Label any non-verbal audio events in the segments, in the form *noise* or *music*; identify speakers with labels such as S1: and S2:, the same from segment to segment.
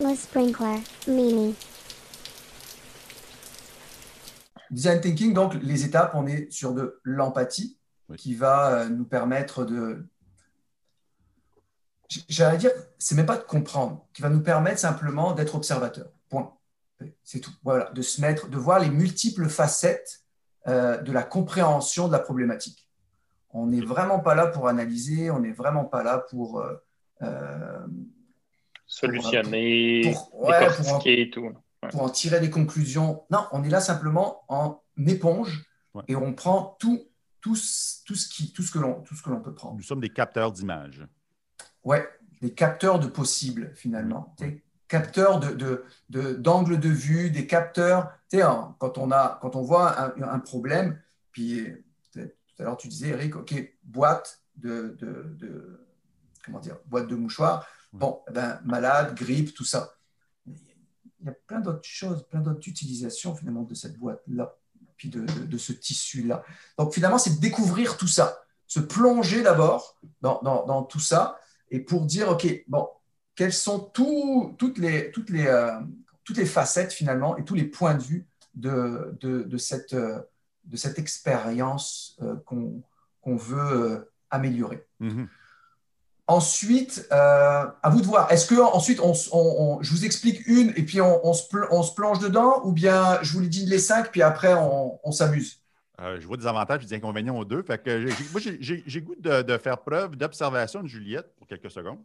S1: Le sprinkler, Mimi.
S2: Design thinking, donc les étapes, on est sur de l'empathie
S3: Oui.
S2: qui va euh, nous permettre de. J'allais dire, c'est même pas de comprendre, qui va nous permettre simplement d'être observateur. Point. C'est tout. Voilà, de se mettre, de voir les multiples facettes euh, de la compréhension de la problématique. On n'est vraiment pas là pour analyser, on n'est vraiment pas là pour. euh, euh,
S4: Solutionner,
S2: pour- ouais, pour en-
S4: et tout.
S2: pour en tirer des conclusions. Non, on est là simplement en éponge
S3: Ouais.
S2: et on prend tout, tout, ce- tout ce qui, tout ce que l'on, tout ce que l'on peut prendre.
S3: Nous sommes des capteurs d'images.
S2: Ouais, des capteurs de possibles finalement. Des capteurs de, de, de- d'angle de vue, des capteurs. Tu sais, hein, quand on a, quand on voit un, un problème, puis peut-être tout à l'heure tu disais, Eric, ok, boîte de, de, de- comment dire, boîte de mouchoirs. Bon, eh ben, malade, grippe, tout ça. Il y a plein d'autres choses, plein d'autres utilisations finalement de cette boîte-là, puis de, de- ce tissu-là. Donc finalement, c'est de découvrir tout ça, se plonger d'abord dans, dans- tout ça, et pour dire, OK, bon, quelles sont tout- toutes, les, toutes, les, euh, toutes les facettes finalement et tous les points de vue de, de, de cette, euh, de cette expérience euh, qu'on veut améliorer.
S3: Mhm.
S2: Ensuite, euh, à vous de voir. Est-ce que ensuite, on, s- on- on- je vous explique une et puis on, se, pl- on se plonge dedans, ou bien je vous les dis les cinq, puis après on, s'amuse?
S3: Euh, je vois des avantages et des inconvénients aux deux. Fait que j'ai- moi, j'ai- goût de, de faire preuve d'observation de Juliette pour quelques secondes.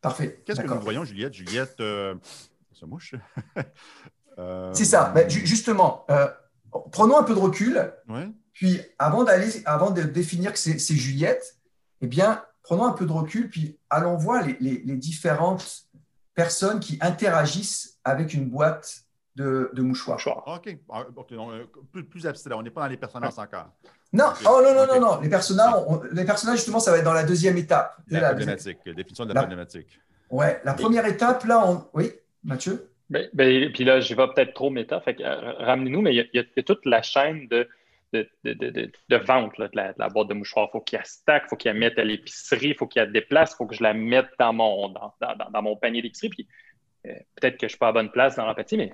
S2: Parfait.
S3: Qu'est-ce que nous voyons, Juliette? Juliette, euh, se mouche. *laughs* Euh,
S2: C'est ça. Ben, ju- justement, prenons un peu de recul. Puis avant d'aller, avant de définir que c'est Juliette, eh bien, prenons un peu de recul, puis allons voir les, les- les différentes personnes qui interagissent avec une boîte de, de mouchoirs.
S4: Mouchoir.
S3: OK. Ah, OK, non, euh, plus, plus abstrait. On n'est pas dans les personnages encore.
S2: Non, oh non, non, non, non. Les personnages, on- les personnages, justement, ça va être dans la deuxième étape.
S3: La,
S2: La-
S3: problématique, la définition de la
S2: La-
S3: problématique.
S2: Ouais, la première étape, là, on... oui, Mathieu?
S4: Ben, ben, puis là, je vais peut-être trop méta, fait que, euh, ramenez-nous, mais il y, y a toute la chaîne de, de, de, de, de- de vente là, de, la, de la boîte de mouchoirs. Il faut qu'il la stack, il faut qu'il la mette à l'épicerie, il faut qu'il la déplace, il faut que je la mette dans mon, dans, dans- dans- mon panier d'épicerie. Puis euh, peut-être que je suis pas à bonne place dans l'empathie, mais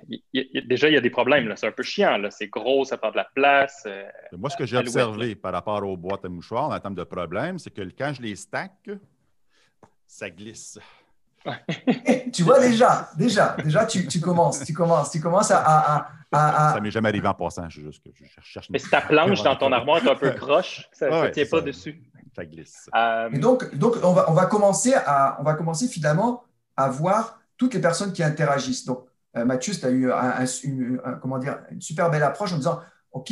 S4: déjà, il y a des problèmes. C'est un peu chiant. C'est gros, ça prend de la place. euh,
S3: Moi, ce que j'ai observé par rapport aux boîtes à mouchoirs en termes de problème, c'est que quand je les stack, ça glisse. *laughs*
S2: Tu vois déjà, déjà, déjà, tu, tu commences, tu commences, tu commences à... à, à,
S3: Ça m'est jamais arrivé en passant. Je, juste que je cherche.
S4: mais si ta planche dans ton armoire est un peu croche, ça ne
S3: Ouais,
S4: tient pas
S3: ça.
S4: dessus.
S3: Ça glisse.
S4: Euh,
S2: Et donc, donc on, va, on, va commencer à, on va commencer finalement à voir toutes les personnes qui interagissent. Donc, euh, Mathieu, tu as eu un- un- une, un- comment dire, une super belle approche en disant, OK,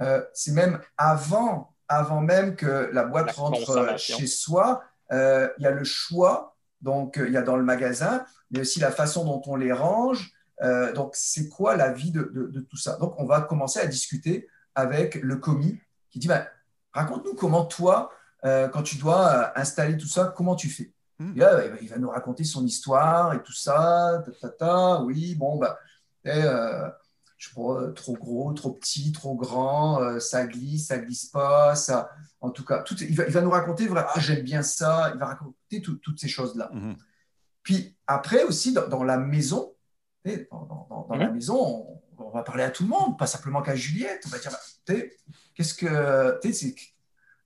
S2: euh, c'est même avant, avant même que la boîte
S4: La
S2: rentre chez soi, euh, il y a le choix, donc euh, il y a dans le magasin, mais aussi la façon dont on les range. Euh, donc, c'est quoi la vie de, de- de tout ça? Donc, on va commencer à discuter avec le commis qui dit, ben, raconte-nous comment toi, euh, quand tu dois installer tout ça, comment tu fais?
S3: Hmm.
S2: Et là, euh, il va nous raconter son histoire et tout ça, ta, ta, ta, oui, bon, bah, et, euh, je sais pas, trop gros, trop petit, trop grand, euh, ça glisse, ça glisse pas, ça, en tout cas, tout, il, va, il va nous raconter, vraiment, ah, j'aime bien ça, il va raconter tout- toutes ces choses-là.
S3: Mhm.
S2: Puis après aussi, dans, dans la maison, dans, la maison, on, on va parler à tout le monde, pas simplement qu'à Juliette. On va dire, bah, tu sais, qu'est-ce que,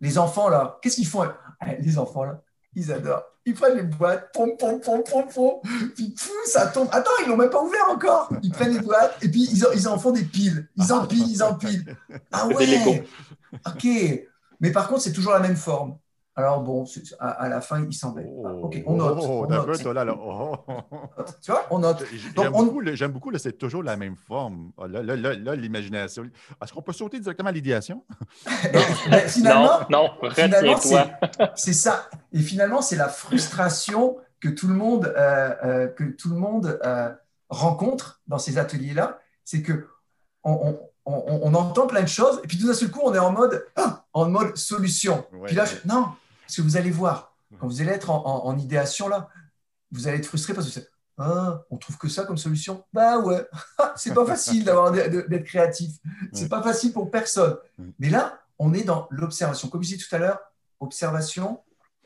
S2: les enfants là, qu'est-ce qu'ils font Ah, Les enfants là, ils adorent. Ils prennent les boîtes, pom, pom, pom, pom, pom, puis pouf, ça tombe. Attends, ils l'ont même pas ouvert encore. Ils prennent les boîtes et puis ils en, ils en font des piles. Ils empilent, ils empilent. Ah ouais. Ok. Mais par contre, c'est toujours la même forme. Alors bon, à, à la fin, ils s'embêtent. Ah, ok, on note.
S3: Oh,
S2: on note.
S3: peu, toi, là, là. Oh. *laughs*
S2: Tu vois, on note.
S3: J'aime
S2: on-
S3: beaucoup, le- j'aime beaucoup, là, c'est toujours la même forme. Ah, Là, là, là, là, l'imagination. Est-ce qu'on peut sauter directement à l'idéation? *laughs*
S2: Finalement,
S4: non, non,
S2: finalement,
S4: retiens-toi.
S2: c'est- c'est ça. Et finalement, c'est la frustration que tout le monde, euh, euh, que tout le monde euh, rencontre dans ces ateliers-là. C'est que on, on- on- on entend plein de choses et puis tout d'un seul coup, on est en mode, ah, en mode solution.
S3: Ouais.
S2: Puis là, je- non, parce que vous allez voir, quand vous allez être en, en- en idéation là, vous allez être frustré parce que ah, on trouve que ça comme solution. Bah ouais, *laughs* c'est pas facile d'avoir d'être créatif. C'est
S3: Ouais.
S2: pas facile pour personne.
S3: Ouais.
S2: Mais là, on est dans l'observation. Comme je disais tout à l'heure, observation,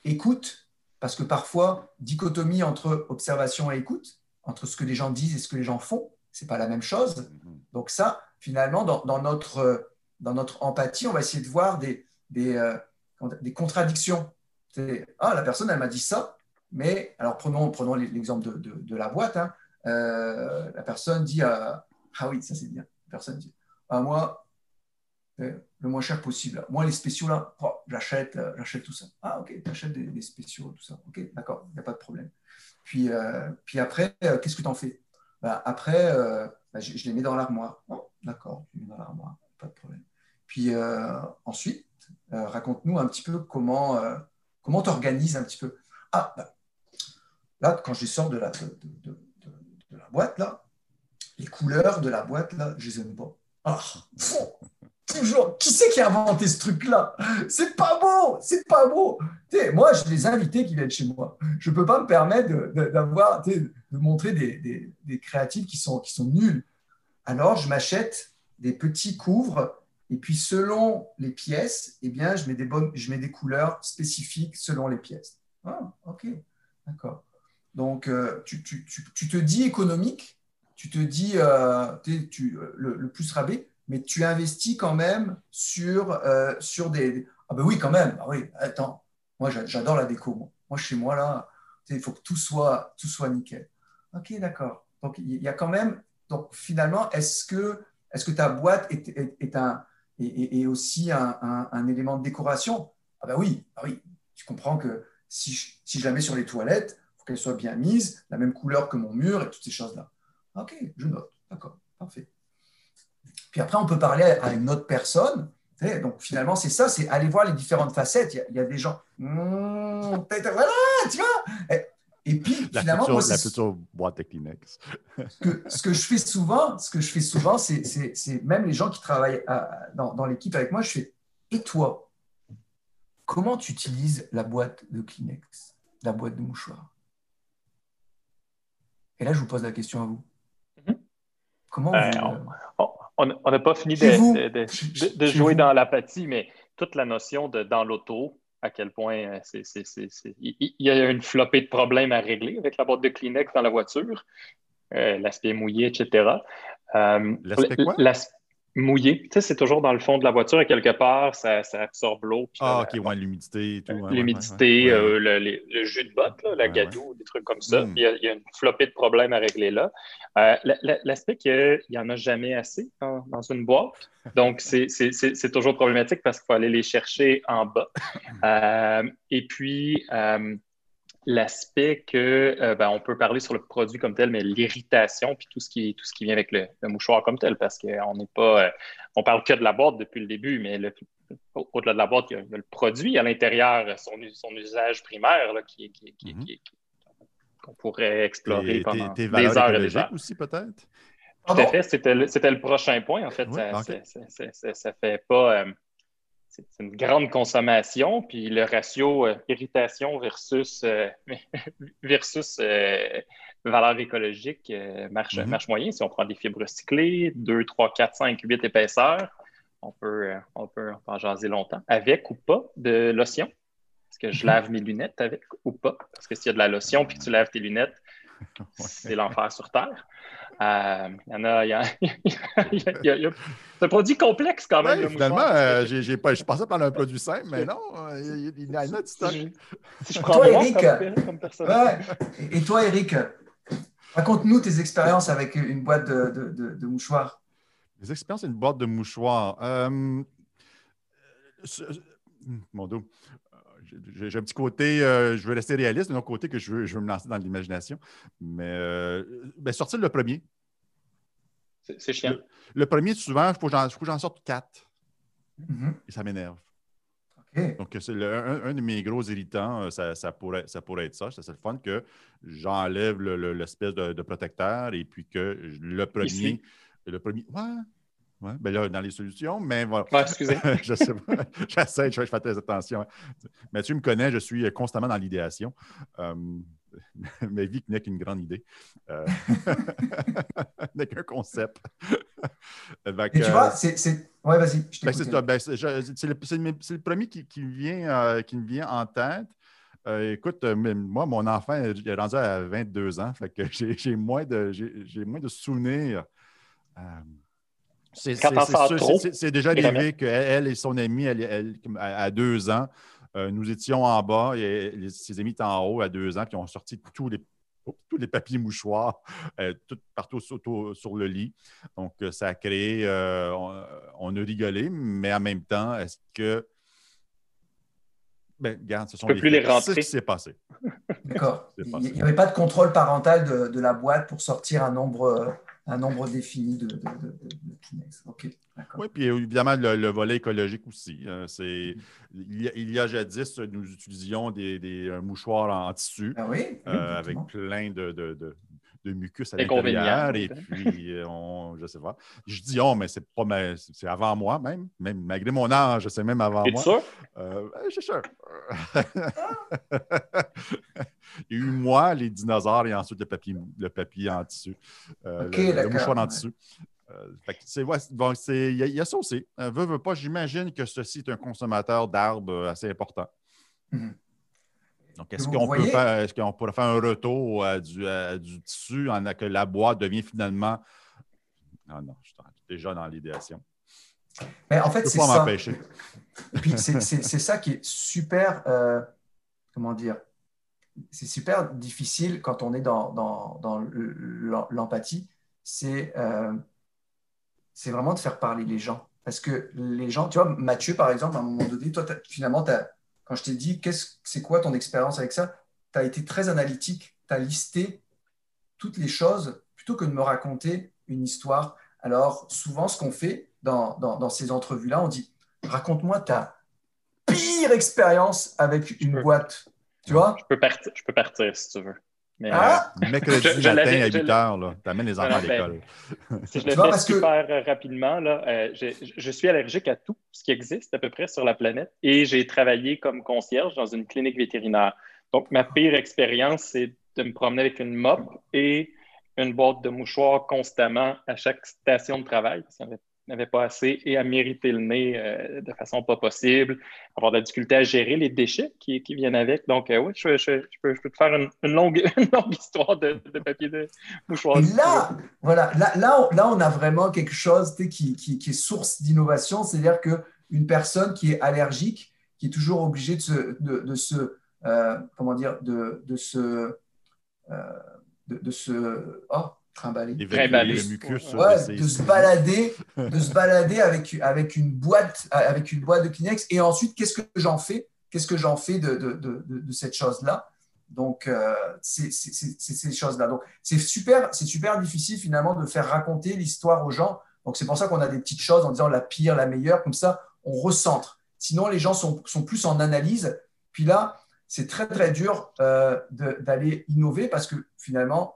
S2: écoute, parce que parfois, dichotomie entre observation et écoute, entre ce que les gens disent et ce que les gens font. C'est pas la même chose.
S3: Mhm.
S2: Donc ça, finalement, dans, dans notre, euh, dans notre empathie, on va essayer de voir des, des, euh, des contradictions. C'est, ah, la personne, elle m'a dit ça, mais alors prenons, prenons l'exemple de, de, de la boîte. hein. Euh, la personne dit, ah ah oui, ça c'est bien. La personne dit, ah, moi, euh, le moins cher possible. Moi, les spéciaux, là, oh, j'achète, euh, j'achète tout ça. Ah, ok, tu achètes des, spéciaux, tout ça. Ok, d'accord, il n'y a pas de problème. Puis, euh, puis après, euh, qu'est-ce que tu en fais? Bah, Après, euh, bah, je, les mets dans l'armoire. Oh, d'accord, je les mets dans l'armoire, pas de problème. Puis euh, ensuite, euh, raconte-nous un petit peu comment euh, comment tu organises un petit peu. Ah, bah, là, quand je sors de la, de, la boîte, là, les couleurs de la boîte, là, je les aime pas. Ah, toujours. Qui c'est qui a inventé ce truc-là? C'est pas beau, c'est pas beau. Moi, j'ai des invités qui viennent chez moi. Je peux pas me permettre d'avoir, de montrer des, des- créatifs qui sont, qui nuls. Alors, je m'achète des petits couvres et puis, selon les pièces, eh bien, je mets des, bonnes, je mets des couleurs spécifiques selon les pièces. Ah, ok, d'accord. Donc, euh, tu, te dis économique, tu te dis euh, tu- le, le plus rabais, mais tu investis quand même sur, euh, sur des. Ah, ben oui, quand même. Ah oui, attends. Moi, j'a- j'adore la déco. Moi, chez moi, là, il faut que tout soit, tout soit nickel. Ok, d'accord. Donc, il y a quand même. Donc, finalement, est-ce que, est que ta boîte est, est- est est, aussi un élément de décoration? Ah, ben oui, ah oui. Tu comprends que si je, si je la mets sur les toilettes, il faut qu'elle soit bien mise, la même couleur que mon mur et toutes ces choses-là. Ok, je note. D'accord, parfait. Puis après, on peut parler à une autre personne. Tu sais, Donc finalement, c'est ça, c'est aller voir les différentes facettes. Il y a, il y a des gens, peut-être- voilà, tu vois. Et, et puis
S3: La,
S2: finalement,
S3: future,
S2: moi,
S3: la future boîte de Kleenex.
S2: ce que, ce que je fais souvent, ce que je fais souvent, c'est, même les gens qui travaillent à- dans, dans l'équipe avec moi, je fais Et toi, comment tu utilises la boîte de Kleenex, la boîte de mouchoirs Et là, je vous pose la question à vous.
S4: Mhm.
S2: Comment
S4: Ben,
S2: vous,
S4: on-
S2: euh,
S4: On- On n'a pas fini de, jouer
S2: vous.
S4: dans l'apathie, mais toute la notion de dans l'auto, à quel point euh, c'est, c'est- c'est- c'est- il y a une flopée de problèmes à régler avec la boîte de Kleenex dans la voiture, euh, l'aspect mouillé, etc. Euh,
S3: L'aspect quoi?
S4: l'as- mouillé, tu sais, c'est toujours dans le fond de la voiture et quelque part, ça, ça absorbe l'eau.
S3: Ah, ok, ouais, l'humidité et tout. ouais,
S4: l'humidité,
S3: ouais,
S4: euh, le, jus de botte, là, la gadoue, des trucs comme ça.
S3: Mm.
S4: Il, y a, il y a une flopée de problèmes à régler là. Euh, la- la- L'aspect qu'il n'y en a jamais assez dans, dans une boîte. Donc, c'est- toujours problématique parce qu'il faut aller les chercher en bas. *laughs* Euh, et puis, l'aspect que euh, ben, on peut parler sur le produit comme tel, mais l'irritation, puis tout ce qui tout ce qui vient avec le, le mouchoir comme tel, parce qu'on n'est pas, euh, on parle que de la boîte depuis le début, mais le- au-delà de la boîte, il y a, il y a le produit à l'intérieur, son, son usage primaire là, qui, qui- qui-
S3: Mhm.
S4: qui- qui- qu'on pourrait explorer pendant
S3: tes, tes
S4: des heures et des heures.
S3: aussi, peut-être?
S4: Tout à fait, c'était le, c'était le prochain point. En fait,
S3: Oui,
S4: ça,
S3: ok.
S4: ça, ça- ça- ça- ça fait pas. euh, c'est une grande consommation, puis le ratio euh, irritation versus, euh, *laughs* versus euh, valeur écologique marche,
S3: Mhm.
S4: marche moyen. Si on prend des fibres recyclées, 2, 3, 4, 5, 8 épaisseurs, on peut, on peut, en jaser longtemps. Avec ou pas de lotion? Est-ce que je lave *laughs* mes lunettes avec ou pas? Parce que s'il y a de la lotion puis que tu laves tes lunettes, *laughs* c'est l'enfer sur Terre. Euh, Il y en a. *laughs* il y a- il y a- il y a- il y a- C'est un produit complexe quand même.
S3: Ouais, finalement,
S4: mouchoir.
S3: euh, j'ai, pas, je pensais prendre un produit simple, mais non, euh, il y en a du stock.
S4: Si je, si je prends
S2: Toi,
S4: moi
S2: Eric,
S4: comme.
S2: Ouais. Et toi, Eric, raconte-nous tes expériences avec une boîte de, de- de- de mouchoirs.
S3: Les expériences, une boîte de mouchoirs. Euh, ce- mon dos. J'ai j'ai un petit côté, euh, je veux rester réaliste, d'un autre côté que je veux, je veux me lancer dans l'imagination. Mais euh, ben, sortir le premier.
S4: C'est c'est chiant.
S3: Le premier, souvent, il faut que j'en- sorte quatre.
S2: Mhm.
S3: Et ça m'énerve. Donc, c'est le- un, un de mes gros irritants, euh, ça, ça pourrait, ça pourrait être ça. C'est c'est le fun que j'enlève le- le- l'espèce de, de protecteur et puis que le premier.
S4: Ici.
S3: Le premier. Ouais. Ouais. Ben là, dans les solutions, mais voilà.
S4: Ouais, excusez. *laughs*
S3: je sais pas. *laughs* J'essaie, je, fais très attention. Mais tu me connais, je suis constamment dans l'idéation. Euh, *laughs* ma vie n'est qu'une grande idée. Euh, n'est qu'un concept.
S2: Et tu vois, c'est. c'est- Ouais, vas-y,
S3: c'est le, premier qui, qui me vient, euh, qui me vient en tête. Euh, écoute, euh, moi, mon enfant il est rendu à 22 ans, fait que j'ai moins, de- j'ai j'ai moins de souvenirs. Euh, c'est
S4: Quand
S3: c'est-
S4: t'en
S3: c'est
S4: sors
S3: sûr,
S4: trop,
S3: c'est- c'est déjà arrivé qu'elle elle et son amie, elle, elle, à, à deux ans, euh, nous étions en bas et les- ses amis étaient en haut à deux ans, puis ont sorti tous les, tous les papiers mouchoirs euh, tout partout sur, le lit. Donc, euh, ça a créé, euh, on, on a rigolé, mais en même temps, est-ce que. Ben, regarde, ce sont
S4: plus les.
S3: C'est ce qui s'est passé.
S2: D'accord. Il n'y avait pas de contrôle parental de, de la boîte pour sortir un nombre, un nombre défini de, de, OK.
S3: Oui, puis évidemment, le, le volet écologique aussi. Euh, c'est, il, y a, il y a jadis, nous utilisions des, des un mouchoir en tissu
S2: Ah oui, oui,
S3: euh, avec plein de, de, de, de mucus à l'intérieur. Et
S4: oui.
S3: puis, euh, on, je sais pas. Je dis on, mais c'est pas ma- c'est avant moi même, même malgré mon âge, c'est même avant moi.
S4: sûr?
S3: Euh, je suis sûr. Il y a eu moi, les dinosaures et ensuite le papier, le papier en tissu. Euh, le- mouchoir en
S2: ouais.
S3: tissu. Euh, ouais, bon, il y, a- il y a ça aussi. Euh, veux, veux pas, j'imagine que ceci est un consommateur d'arbres euh, assez important.
S2: Mhm.
S3: Donc, est-ce qu'on peut faire, est-ce qu'on pourrait faire un retour à du, à du tissu en que la boîte devient finalement. Ah non, je suis déjà dans l'idéation.
S2: Mais en
S3: Je
S2: fait, c'est ça.
S3: m'empêcher.
S2: Puis, *laughs* c'est ça qui est super, euh, comment dire, c'est super difficile quand on est dans, dans, dans le- l'empathie. C'est euh, c'est vraiment de faire parler les gens. Parce que les gens, tu vois, Mathieu, par exemple, à un moment donné, toi, finalement, quand je t'ai dit, qu'est-ce- c'est quoi ton expérience avec ça, tu as été très analytique, tu as listé toutes les choses plutôt que de me raconter une histoire. Alors, souvent, ce qu'on fait dans, dans, dans ces entrevues-là, on dit raconte-moi ta pire expérience avec une boîte. Tu vois?
S4: Je peux, partir, je peux partir si tu veux. Mais,
S2: Ah!
S3: Mercredi
S4: Je- je
S3: matin à
S4: je
S3: 8 h, tu amènes les enfants à
S4: ben,
S3: l'école.
S4: Si je le fais
S2: que-
S4: super euh, rapidement, là, euh, je suis allergique à tout ce qui existe à peu près sur la planète et j'ai travaillé comme concierge dans une clinique vétérinaire. Donc, ma pire expérience, c'est de me promener avec une mop et une boîte de mouchoirs constamment à chaque station de travail parce qu'il n'y avait, il n'y avait pas assez et à mériter le nez euh, de façon pas possible, avoir de la difficulté à gérer les déchets qui, qui viennent avec. Donc, euh, oui, je, peux, je peux te faire une, longue, *laughs* longue histoire de, de papier de tu
S2: là, voilà, là, là, on, a vraiment quelque chose qui, qui, qui est source d'innovation, c'est-à-dire qu'une personne qui est allergique, qui est toujours obligée de se, de, se euh, comment dire, de, de se, de, de se, oh, trimballer.
S4: Trimballer.
S3: le mucus.
S2: Ouais,
S3: de
S2: se balader, de se balader avec, avec une boîte, avec une boîte de Kleenex. Et ensuite, qu'est-ce que j'en fais? Qu'est-ce que j'en fais de, de, de, de- de cette chose-là? Donc, euh, c'est ces choses-là. Donc, c'est super, c'est super difficile finalement de faire raconter l'histoire aux gens. Donc, c'est pour ça qu'on a des petites choses en disant la pire, la meilleure. Comme ça, on recentre. Sinon, les gens sont, sont plus en analyse. Puis là, c'est très, très dur euh, d'aller innover parce que finalement,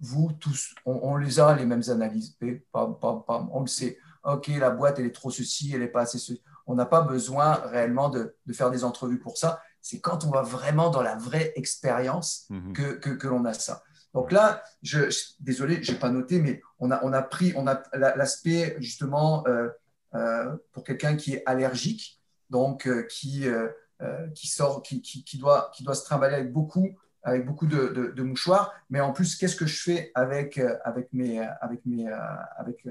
S2: vous tous, on, on les a, les mêmes analyses. Et pam, pam, pam, on le sait. OK, la boîte, elle est trop ceci, elle n'est pas assez ceci. On n'a pas besoin réellement de, de faire des entrevues pour ça. C'est quand on va vraiment dans la vraie expérience
S3: Mhm.
S2: que, que, que l'on a ça. Donc là, je, je- désolé, je n'ai pas noté, mais on a, on a pris on a la- l'aspect justement euh, euh, pour quelqu'un qui est allergique, donc euh, qui, qui sort, qui, qui, qui doit, qui doit se trimballer avec beaucoup, avec beaucoup de, de- de mouchoirs. Mais en plus, qu'est-ce que je fais avec, euh, avec mes, euh, avec mes, euh, avec,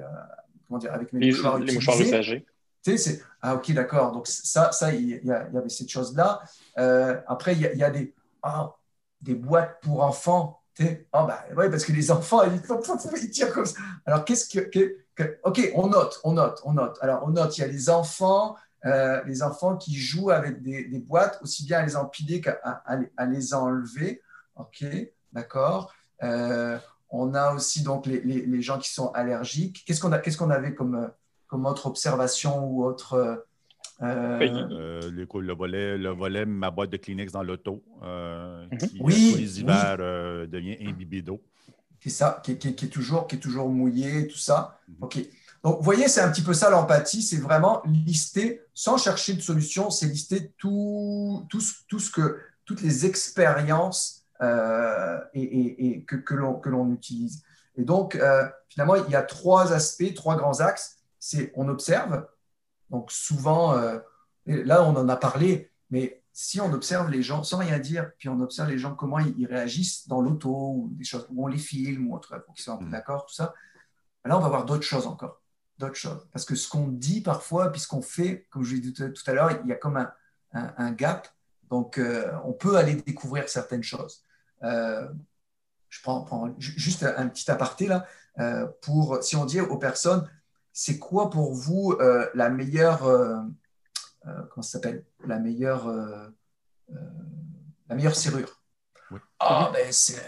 S2: comment dire, avec mes
S4: Les,
S2: mouchoirs
S4: les mouchoirs usagés.
S2: tu sais, c'est ah ok d'accord. Donc ça, ça il y, avait cette chose là. après il y a, il y a des ah, des boîtes pour enfants. Tu sais, ah bah ouais parce que les enfants ils, ils tirent comme ça. Alors qu'est-ce que, que- que- ok on note on note on note. Alors on note il y a les enfants euh, les enfants qui jouent avec des, des boîtes aussi bien à les empiler qu'à à les enlever. Ok d'accord. Euh, on a aussi donc les, les- les gens qui sont allergiques. Qu'est-ce qu'on a qu'est-ce qu'on avait comme comme autre observation ou autre. euh,
S4: Oui.
S3: Euh, le, le volet, le volet, ma boîte de Kleenex dans l'auto, euh,
S4: Mhm.
S3: qui,
S2: Oui,
S3: tous les hivers, euh, devient imbibé d'eau.
S2: qui est ça, qui est, qui est- qui est toujours, qui est toujours mouillé, tout ça.
S3: Mhm.
S2: OK. Donc, vous voyez, c'est un petit peu ça l'empathie, c'est vraiment lister, sans chercher de solution, c'est lister tout, tout, tout ce que, toutes les expériences euh, et, et- et que, que l'on utilise. Et donc, euh, finalement, il y a trois aspects, trois grands axes. C'est on observe, donc souvent, euh, là, on en a parlé, mais si on observe les gens sans rien dire, puis on observe les gens comment ils, ils réagissent dans l'auto ou des choses où on les filme ou autre, pour qu'ils soient un peu
S3: Mm.
S2: d'accord, tout ça, là on va voir d'autres choses encore, d'autres choses. Parce que ce qu'on dit parfois, puis ce qu'on fait, comme je l'ai dit tout tout à l'heure, il y a comme un, un- un gap. Donc euh, on peut aller découvrir certaines choses. Euh, je prends, prends ju- juste un petit aparté là. euh, pour, si on dit aux personnes, c'est quoi pour vous la meilleure, comment ça s'appelle, la meilleure, la meilleure serrure?
S3: Oui.
S2: Ah, ben c'est,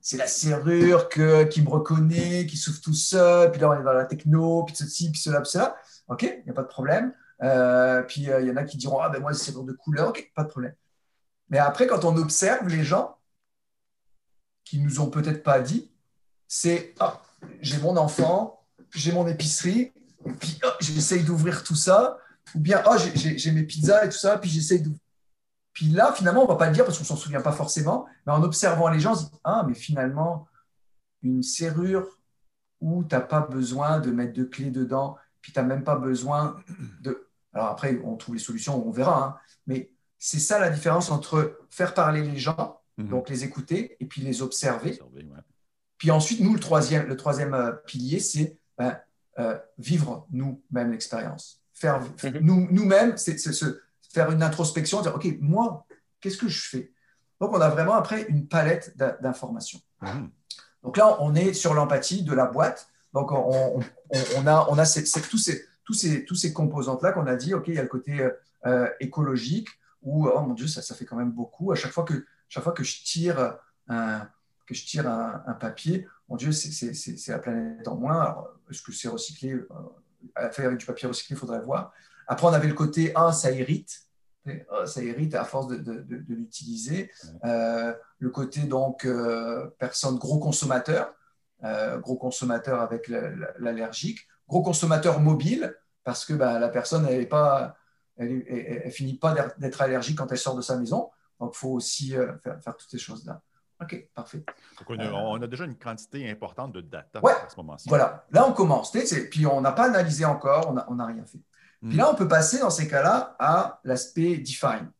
S2: c'est la serrure que, qui me reconnaît, qui s'ouvre tout seul, puis là on est dans la techno, puis ceci, puis cela, puis cela. Ok, il n'y a pas de problème. Euh, puis euh, il y en a qui diront, ah ben moi c'est de couleur, ok, pas de problème. Mais après, quand on observe les gens qui nous ont peut-être pas dit, c'est ah, j'ai mon enfant, j'ai mon épicerie, puis ah, j'essaye d'ouvrir tout ça, ou bien ah, j'ai j'ai mes pizzas et tout ça, puis j'essaye d'ouvrir. Puis là, finalement, on ne va pas le dire parce qu'on ne s'en souvient pas forcément, mais en observant les gens, on se dit Ah, mais finalement, une serrure où tu n'as pas besoin de mettre de clé dedans, puis tu n'as même pas besoin de. Alors après, on trouve les solutions, on verra, hein, mais c'est ça la différence entre faire parler les gens,
S3: Mhm.
S2: donc les écouter, et puis les observer.
S3: Observer, ouais.
S2: Puis ensuite, nous, le troisième, le troisième euh, pilier, c'est ben, euh, vivre nous-mêmes l'expérience. Faire
S4: Mhm.
S2: nous, nous-mêmes, c'est se faire une introspection, dire, OK, moi, qu'est-ce que je fais? Donc, on a vraiment après une palette d'in- d'informations.
S3: Mhm.
S2: Donc là, on est sur l'empathie de la boîte. Donc, on, on- on- on a, on a ces- ces- tous ces, tous ces, tous ces composantes-là qu'on a dit, OK, il y a le côté euh, euh, écologique, où, oh mon Dieu, ça, ça fait quand même beaucoup. À chaque fois que, chaque fois que je tire un, que je tire un, un papier, mon Dieu, c'est- la planète en moins. Alors, Est-ce que c'est recyclé euh, à faire avec du papier recyclé, il faudrait voir. Après, on avait le côté, ah, ça irrite. Et, ah, ça irrite à force de, de- de- de l'utiliser. Euh, le côté, donc, euh, personne gros consommateur, euh, gros consommateur avec le- le- l'allergique, gros consommateur mobile, parce que ben, la personne, elle est pas, elle, est- elle- elle finit pas d'être- allergique quand elle sort de sa maison. Donc, il faut aussi euh, faire, faire toutes ces choses-là. OK, parfait.
S3: Donc, on, a, on a déjà une quantité importante de data
S2: Ouais.
S3: à ce moment-ci.
S2: Voilà, là, on commence. Puis, on n'a pas analysé encore, on n'a on n'a rien fait. Puis
S3: Mm.
S2: là, on peut passer dans ces cas-là à l'aspect define.